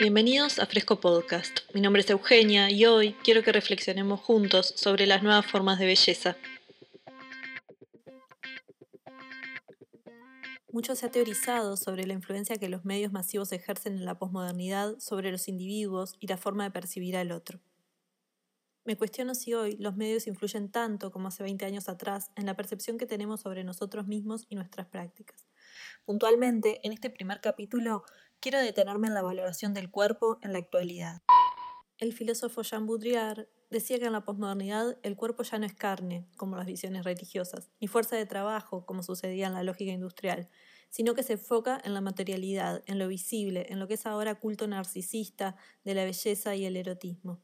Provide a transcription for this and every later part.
Bienvenidos a Fresco Podcast. Mi nombre es Eugenia y hoy quiero que reflexionemos juntos sobre las nuevas formas de belleza. Mucho se ha teorizado sobre la influencia que los medios masivos ejercen en la posmodernidad sobre los individuos y la forma de percibir al otro. Me cuestiono si hoy los medios influyen tanto como hace 20 años atrás en la percepción que tenemos sobre nosotros mismos y nuestras prácticas. Puntualmente, en este primer capítulo, quiero detenerme en la valoración del cuerpo en la actualidad. El filósofo Jean Baudrillard decía que en la posmodernidad el cuerpo ya no es carne, como las visiones religiosas, ni fuerza de trabajo, como sucedía en la lógica industrial, sino que se enfoca en la materialidad, en lo visible, en lo que es ahora culto narcisista de la belleza y el erotismo.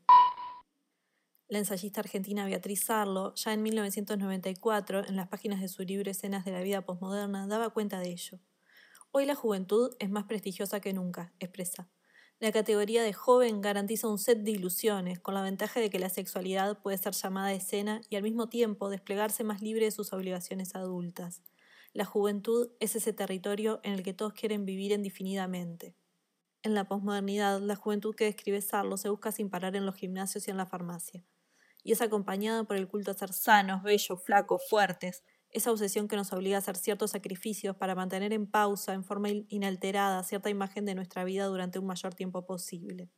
La ensayista argentina Beatriz Sarlo, ya en 1994, en las páginas de su libro Escenas de la vida posmoderna, daba cuenta de ello. Hoy la juventud es más prestigiosa que nunca, expresa. La categoría de joven garantiza un set de ilusiones, con la ventaja de que la sexualidad puede ser llamada escena y al mismo tiempo desplegarse más libre de sus obligaciones adultas. La juventud es ese territorio en el que todos quieren vivir indefinidamente. En la posmodernidad, la juventud que describe Sarlo se busca sin parar en los gimnasios y en la farmacia y es acompañada por el culto a ser sanos, bellos, flacos, fuertes, esa obsesión que nos obliga a hacer ciertos sacrificios para mantener en pausa, en forma inalterada, cierta imagen de nuestra vida durante un mayor tiempo posible.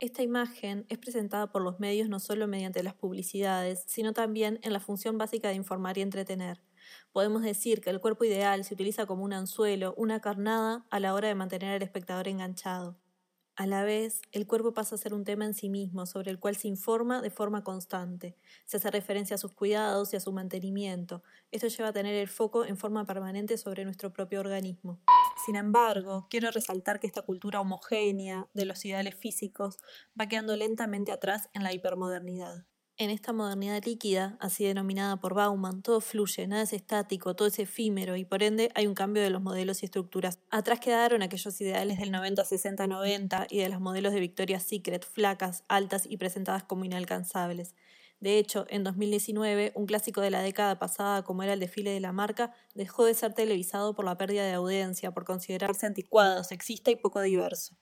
Esta imagen es presentada por los medios no solo mediante las publicidades, sino también en la función básica de informar y entretener. Podemos decir que el cuerpo ideal se utiliza como un anzuelo, una carnada, a la hora de mantener al espectador enganchado. A la vez, el cuerpo pasa a ser un tema en sí mismo, sobre el cual se informa de forma constante. Se hace referencia a sus cuidados y a su mantenimiento. Esto lleva a tener el foco en forma permanente sobre nuestro propio organismo. Sin embargo, quiero resaltar que esta cultura homogénea de los ideales físicos va quedando lentamente atrás en la hipermodernidad. En esta modernidad líquida, así denominada por Bauman, todo fluye, nada es estático, todo es efímero y por ende hay un cambio de los modelos y estructuras. Atrás quedaron aquellos ideales del 90, 60, 90 y de los modelos de Victoria's Secret, flacas, altas y presentadas como inalcanzables. De hecho, en 2019, un clásico de la década pasada como era el desfile de la marca, dejó de ser televisado por la pérdida de audiencia, por considerarse anticuado, sexista y poco diverso.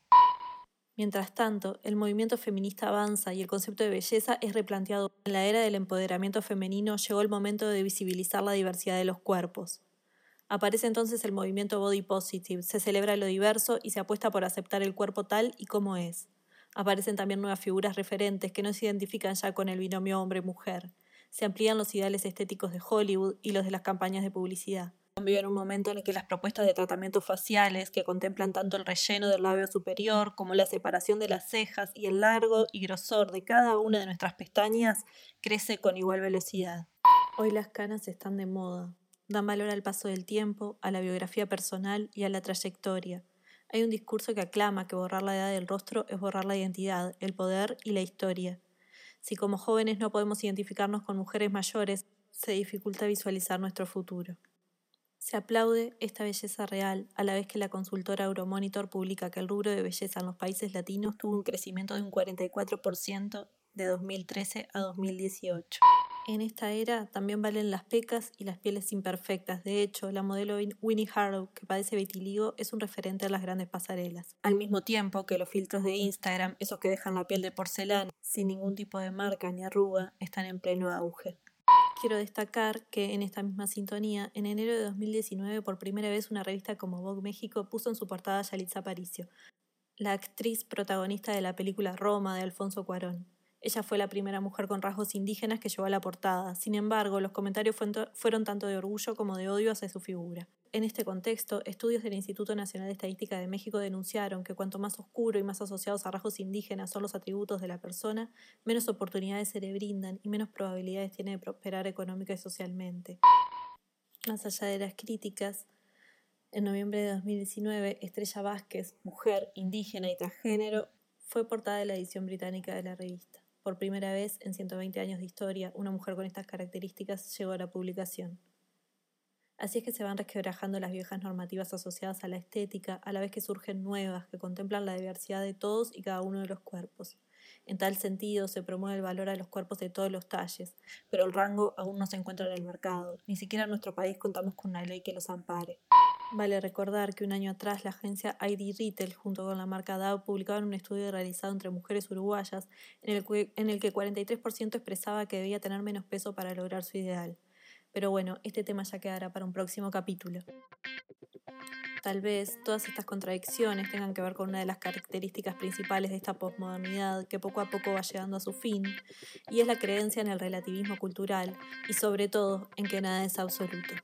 Mientras tanto, el movimiento feminista avanza y el concepto de belleza es replanteado. En la era del empoderamiento femenino llegó el momento de visibilizar la diversidad de los cuerpos. Aparece entonces el movimiento body positive, se celebra lo diverso y se apuesta por aceptar el cuerpo tal y como es. Aparecen también nuevas figuras referentes que no se identifican ya con el binomio hombre-mujer. Se amplían los ideales estéticos de Hollywood y los de las campañas de publicidad en un momento en el que las propuestas de tratamientos faciales, que contemplan tanto el relleno del labio superior como la separación de las cejas y el largo y grosor de cada una de nuestras pestañas, crece con igual velocidad. Hoy las canas están de moda. Dan valor al paso del tiempo, a la biografía personal y a la trayectoria. Hay un discurso que aclama que borrar la edad del rostro es borrar la identidad, el poder y la historia. Si como jóvenes no podemos identificarnos con mujeres mayores, se dificulta visualizar nuestro futuro. Se aplaude esta belleza real, a la vez que la consultora Euromonitor publica que el rubro de belleza en los países latinos tuvo un crecimiento de un 44% de 2013 a 2018. En esta era también valen las pecas y las pieles imperfectas. De hecho, la modelo Winnie Harlow, que padece vitiligo, es un referente en las grandes pasarelas. Al mismo tiempo que los filtros de Instagram, esos que dejan la piel de porcelana, sin ningún tipo de marca ni arruga, están en pleno auge. Quiero destacar que en esta misma sintonía, en enero de 2019, por primera vez una revista como Vogue México puso en su portada a Yalitza Aparicio, la actriz protagonista de la película Roma de Alfonso Cuarón. Ella fue la primera mujer con rasgos indígenas que llevó a la portada. Sin embargo, los comentarios fueron tanto de orgullo como de odio hacia su figura. En este contexto, estudios del Instituto Nacional de Estadística de México denunciaron que cuanto más oscuro y más asociados a rasgos indígenas son los atributos de la persona, menos oportunidades se le brindan y menos probabilidades tiene de prosperar económica y socialmente. Más allá de las críticas, en noviembre de 2019, Estrella Vázquez, mujer, indígena y transgénero, fue portada de la edición británica de la revista. Por primera vez en 120 años de historia, una mujer con estas características llegó a la publicación. Así es que se van resquebrajando las viejas normativas asociadas a la estética, a la vez que surgen nuevas que contemplan la diversidad de todos y cada uno de los cuerpos. En tal sentido, se promueve el valor a los cuerpos de todos los talles, pero el rango aún no se encuentra en el mercado. Ni siquiera en nuestro país contamos con una ley que los ampare. Vale recordar que un año atrás la agencia ID Retail junto con la marca DAO publicaron un estudio realizado entre mujeres uruguayas en el que, en el que 43% expresaba que debía tener menos peso para lograr su ideal. Pero bueno, este tema ya quedará para un próximo capítulo. Tal vez todas estas contradicciones tengan que ver con una de las características principales de esta posmodernidad que poco a poco va llegando a su fin, y es la creencia en el relativismo cultural y sobre todo en que nada es absoluto.